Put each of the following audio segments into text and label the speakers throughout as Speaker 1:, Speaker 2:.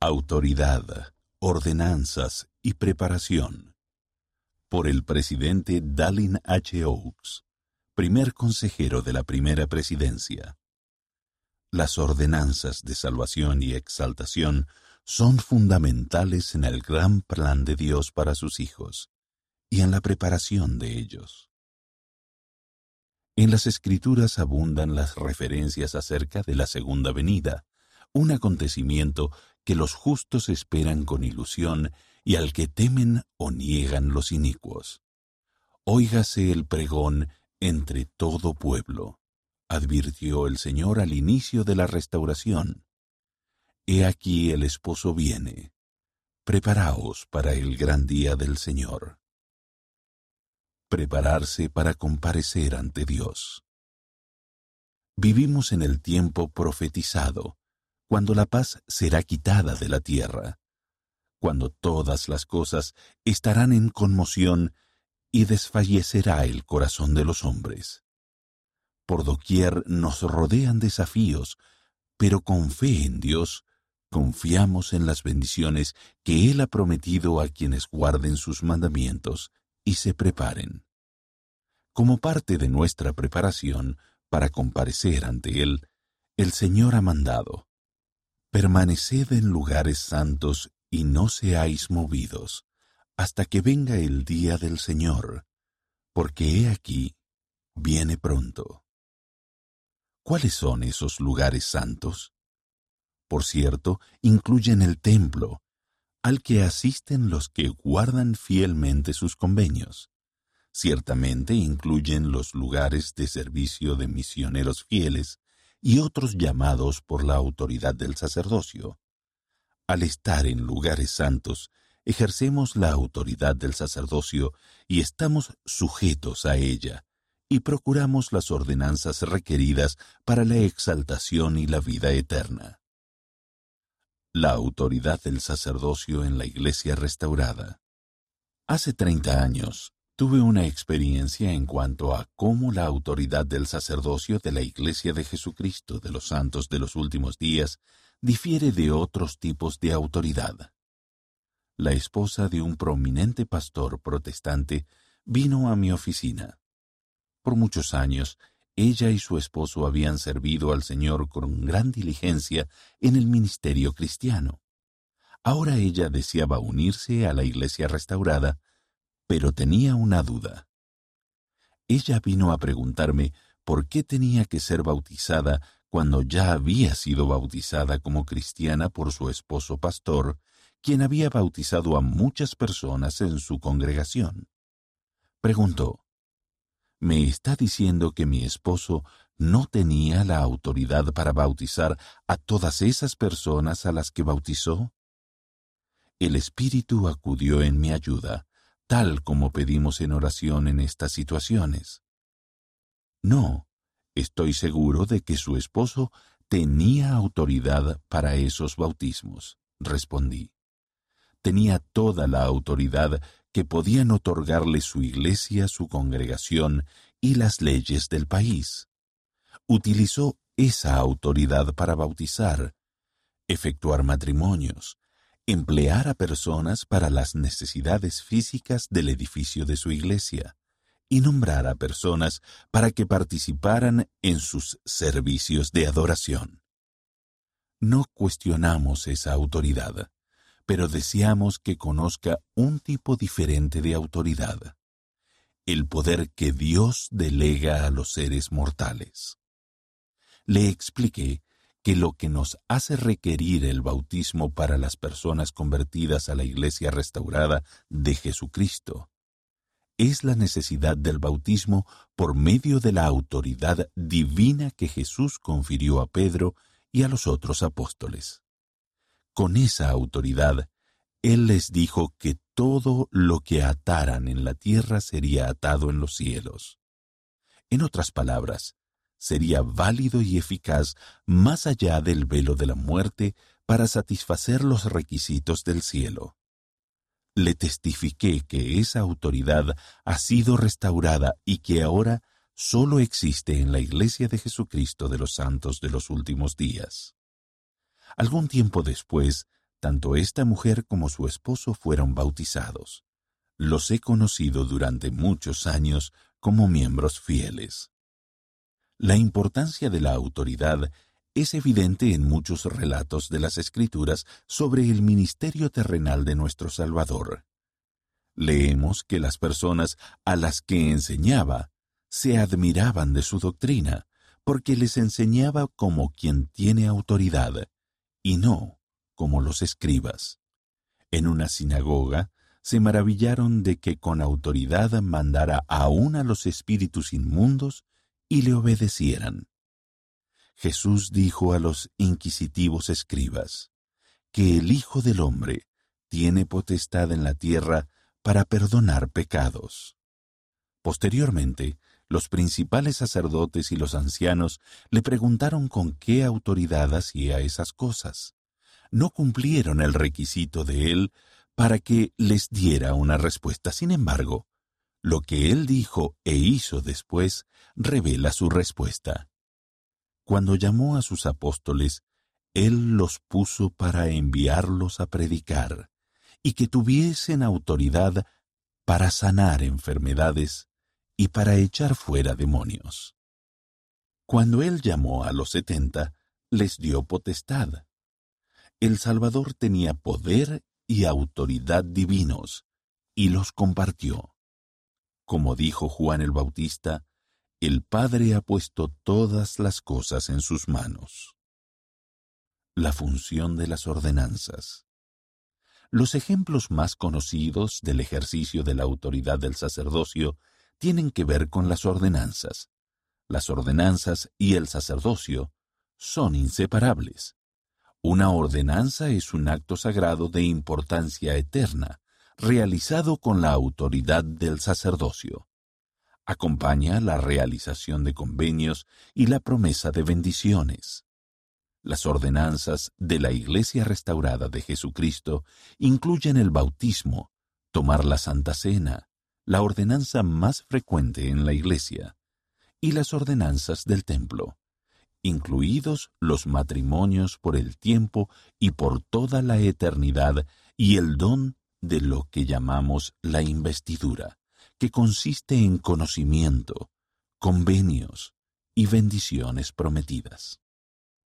Speaker 1: Autoridad, ordenanzas y preparación. Por el presidente Dallin H. Oaks, primer consejero de la primera presidencia. Las ordenanzas de salvación y exaltación son fundamentales en el gran plan de Dios para sus hijos y en la preparación de ellos. En las escrituras abundan las referencias acerca de la segunda venida, un acontecimiento que los justos esperan con ilusión y al que temen o niegan los inicuos. Óigase el pregón entre todo pueblo, advirtió el Señor al inicio de la restauración. He aquí el esposo viene. Preparaos para el gran día del Señor. Prepararse para comparecer ante Dios. Vivimos en el tiempo profetizado, cuando la paz será quitada de la tierra, cuando todas las cosas estarán en conmoción y desfallecerá el corazón de los hombres. Por doquier nos rodean desafíos, pero con fe en Dios confiamos en las bendiciones que Él ha prometido a quienes guarden sus mandamientos y se preparen. Como parte de nuestra preparación para comparecer ante Él, el Señor ha mandado, Permaneced en lugares santos y no seáis movidos, hasta que venga el día del Señor, porque he aquí, viene pronto. ¿Cuáles son esos lugares santos? Por cierto, incluyen el templo, al que asisten los que guardan fielmente sus convenios. Ciertamente incluyen los lugares de servicio de misioneros fieles, y otros llamados por la autoridad del sacerdocio. Al estar en lugares santos, ejercemos la autoridad del sacerdocio y estamos sujetos a ella, y procuramos las ordenanzas requeridas para la exaltación y la vida eterna. La autoridad del sacerdocio en la Iglesia restaurada. Hace treinta años, tuve una experiencia en cuanto a cómo la autoridad del sacerdocio de la Iglesia de Jesucristo de los Santos de los Últimos Días difiere de otros tipos de autoridad. La esposa de un prominente pastor protestante vino a mi oficina. Por muchos años, ella y su esposo habían servido al Señor con gran diligencia en el ministerio cristiano. Ahora ella deseaba unirse a la iglesia restaurada pero tenía una duda. Ella vino a preguntarme por qué tenía que ser bautizada cuando ya había sido bautizada como cristiana por su esposo pastor, quien había bautizado a muchas personas en su congregación. Preguntó, ¿Me está diciendo que mi esposo no tenía la autoridad para bautizar a todas esas personas a las que bautizó? El Espíritu acudió en mi ayuda tal como pedimos en oración en estas situaciones. No, estoy seguro de que su esposo tenía autoridad para esos bautismos, respondí. Tenía toda la autoridad que podían otorgarle su iglesia, su congregación y las leyes del país. Utilizó esa autoridad para bautizar, efectuar matrimonios, emplear a personas para las necesidades físicas del edificio de su iglesia y nombrar a personas para que participaran en sus servicios de adoración. No cuestionamos esa autoridad, pero deseamos que conozca un tipo diferente de autoridad, el poder que Dios delega a los seres mortales. Le expliqué que lo que nos hace requerir el bautismo para las personas convertidas a la Iglesia restaurada de Jesucristo es la necesidad del bautismo por medio de la autoridad divina que Jesús confirió a Pedro y a los otros apóstoles. Con esa autoridad, Él les dijo que todo lo que ataran en la tierra sería atado en los cielos. En otras palabras, sería válido y eficaz más allá del velo de la muerte para satisfacer los requisitos del cielo. Le testifiqué que esa autoridad ha sido restaurada y que ahora solo existe en la Iglesia de Jesucristo de los Santos de los Últimos Días. Algún tiempo después, Tanto esta mujer como su esposo fueron bautizados. Los he conocido durante muchos años como miembros fieles. La importancia de la autoridad es evidente en muchos relatos de las Escrituras sobre el ministerio terrenal de nuestro Salvador. Leemos que las personas a las que enseñaba se admiraban de su doctrina, porque les enseñaba como quien tiene autoridad, y no como los escribas. En una sinagoga se maravillaron de que con autoridad mandara aún a los espíritus inmundos y le obedecieran. Jesús dijo a los inquisitivos escribas, que el Hijo del Hombre tiene potestad en la tierra para perdonar pecados. Posteriormente, los principales sacerdotes y los ancianos le preguntaron con qué autoridad hacía esas cosas. No cumplieron el requisito de él para que les diera una respuesta. Sin embargo, lo que él dijo e hizo después revela su respuesta. Cuando llamó a sus apóstoles, él los puso para enviarlos a predicar y que tuviesen autoridad para sanar enfermedades y para echar fuera demonios. Cuando él llamó a los setenta, les dio potestad. El Salvador tenía poder y autoridad divinos, y los compartió. Como dijo Juan el Bautista, el Padre ha puesto todas las cosas en sus manos. La función de las ordenanzas. Los ejemplos más conocidos del ejercicio de la autoridad del sacerdocio tienen que ver con las ordenanzas. Las ordenanzas y el sacerdocio son inseparables. Una ordenanza es un acto sagrado de importancia eterna, realizado con la autoridad del sacerdocio. Acompaña la realización de convenios y la promesa de bendiciones. Las ordenanzas de la Iglesia restaurada de Jesucristo incluyen el bautismo, tomar la Santa Cena, la ordenanza más frecuente en la Iglesia, y las ordenanzas del templo, incluidos los matrimonios por el tiempo y por toda la eternidad y el don de lo que llamamos la investidura, que consiste en conocimiento, convenios y bendiciones prometidas.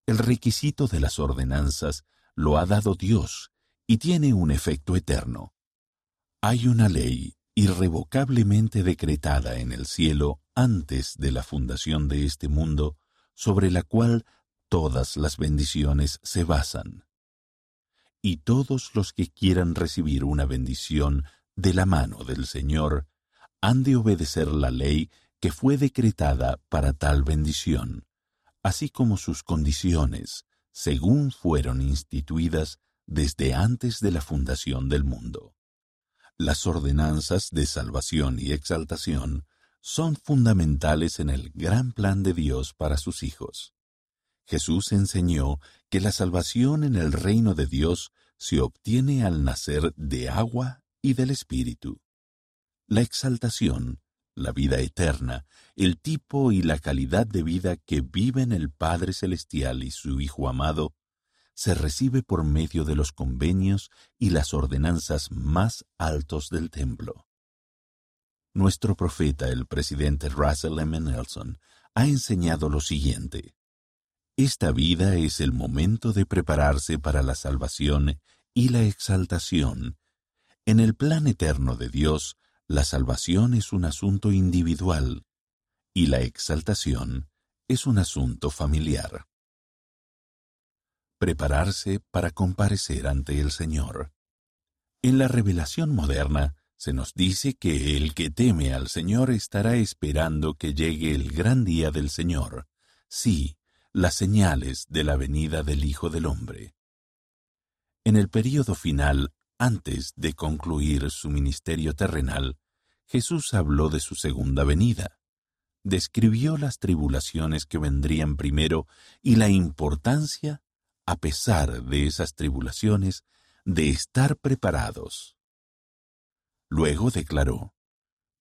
Speaker 1: El requisito de las ordenanzas lo ha dado Dios y tiene un efecto eterno. Hay una ley irrevocablemente decretada en el cielo antes de la fundación de este mundo, sobre la cual todas las bendiciones se basan y todos los que quieran recibir una bendición de la mano del Señor han de obedecer la ley que fue decretada para tal bendición, así como sus condiciones, según fueron instituidas desde antes de la fundación del mundo. Las ordenanzas de salvación y exaltación son fundamentales en el gran plan de Dios para sus hijos. Jesús enseñó que la salvación en el reino de Dios se obtiene al nacer de agua y del Espíritu. La exaltación, la vida eterna, el tipo y la calidad de vida que viven el Padre Celestial y su Hijo amado, se recibe por medio de los convenios y las ordenanzas más altos del templo. Nuestro profeta, el presidente Russell M. Nelson, ha enseñado lo siguiente. Esta vida es el momento de prepararse para la salvación y la exaltación. En el plan eterno de Dios, la salvación es un asunto individual y la exaltación es un asunto familiar. Prepararse para comparecer ante el Señor. En la revelación moderna se nos dice que el que teme al Señor estará esperando que llegue el gran día del Señor. Sí, las señales de la venida del Hijo del Hombre. En el período final, antes de concluir su ministerio terrenal, Jesús habló de su segunda venida. Describió las tribulaciones que vendrían primero y la importancia, a pesar de esas tribulaciones, de estar preparados. Luego declaró,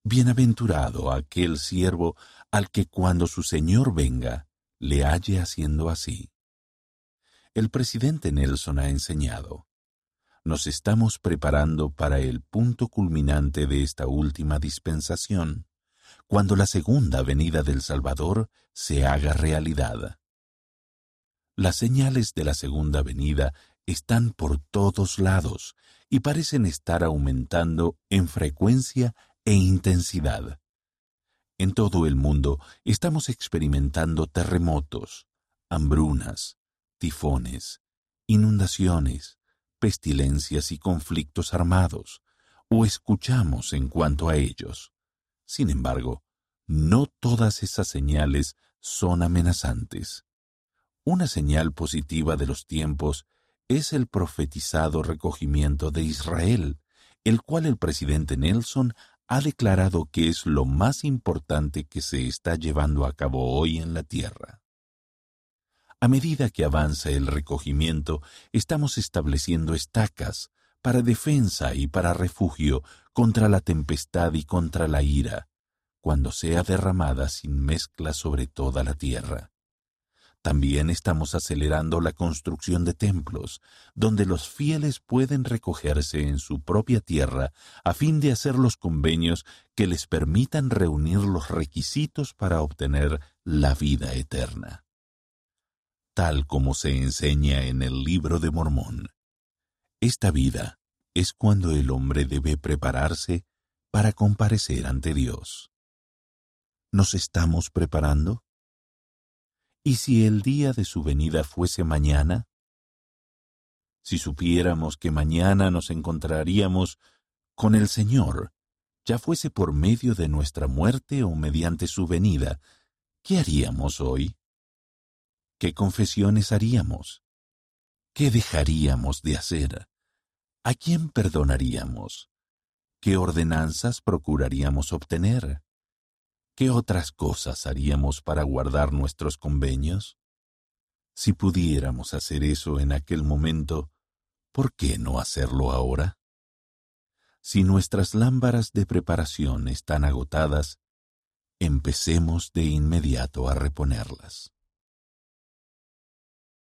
Speaker 1: Bienaventurado aquel siervo al que cuando su Señor venga, le halle haciendo así. El presidente Nelson ha enseñado, nos estamos preparando para el punto culminante de esta última dispensación, cuando la segunda venida del Salvador se haga realidad. Las señales de la segunda venida están por todos lados y parecen estar aumentando en frecuencia e intensidad. En todo el mundo estamos experimentando terremotos, hambrunas, tifones, inundaciones, pestilencias y conflictos armados, o escuchamos en cuanto a ellos. Sin embargo, no todas esas señales son amenazantes. Una señal positiva de los tiempos es el profetizado recogimiento de Israel, el cual el presidente Nelson ha declarado que es lo más importante que se está llevando a cabo hoy en la tierra. A medida que avanza el recogimiento, estamos estableciendo estacas para defensa y para refugio contra la tempestad y contra la ira, cuando sea derramada sin mezcla sobre toda la tierra. También estamos acelerando la construcción de templos, donde los fieles pueden recogerse en su propia tierra a fin de hacer los convenios que les permitan reunir los requisitos para obtener la vida eterna tal como se enseña en el libro de Mormón. Esta vida es cuando el hombre debe prepararse para comparecer ante Dios. ¿Nos estamos preparando? ¿Y si el día de su venida fuese mañana? Si supiéramos que mañana nos encontraríamos con el Señor, ya fuese por medio de nuestra muerte o mediante su venida, ¿qué haríamos hoy? ¿Qué confesiones haríamos? ¿Qué dejaríamos de hacer? ¿A quién perdonaríamos? ¿Qué ordenanzas procuraríamos obtener? ¿Qué otras cosas haríamos para guardar nuestros convenios? Si pudiéramos hacer eso en aquel momento, ¿por qué no hacerlo ahora? Si nuestras lámparas de preparación están agotadas, empecemos de inmediato a reponerlas.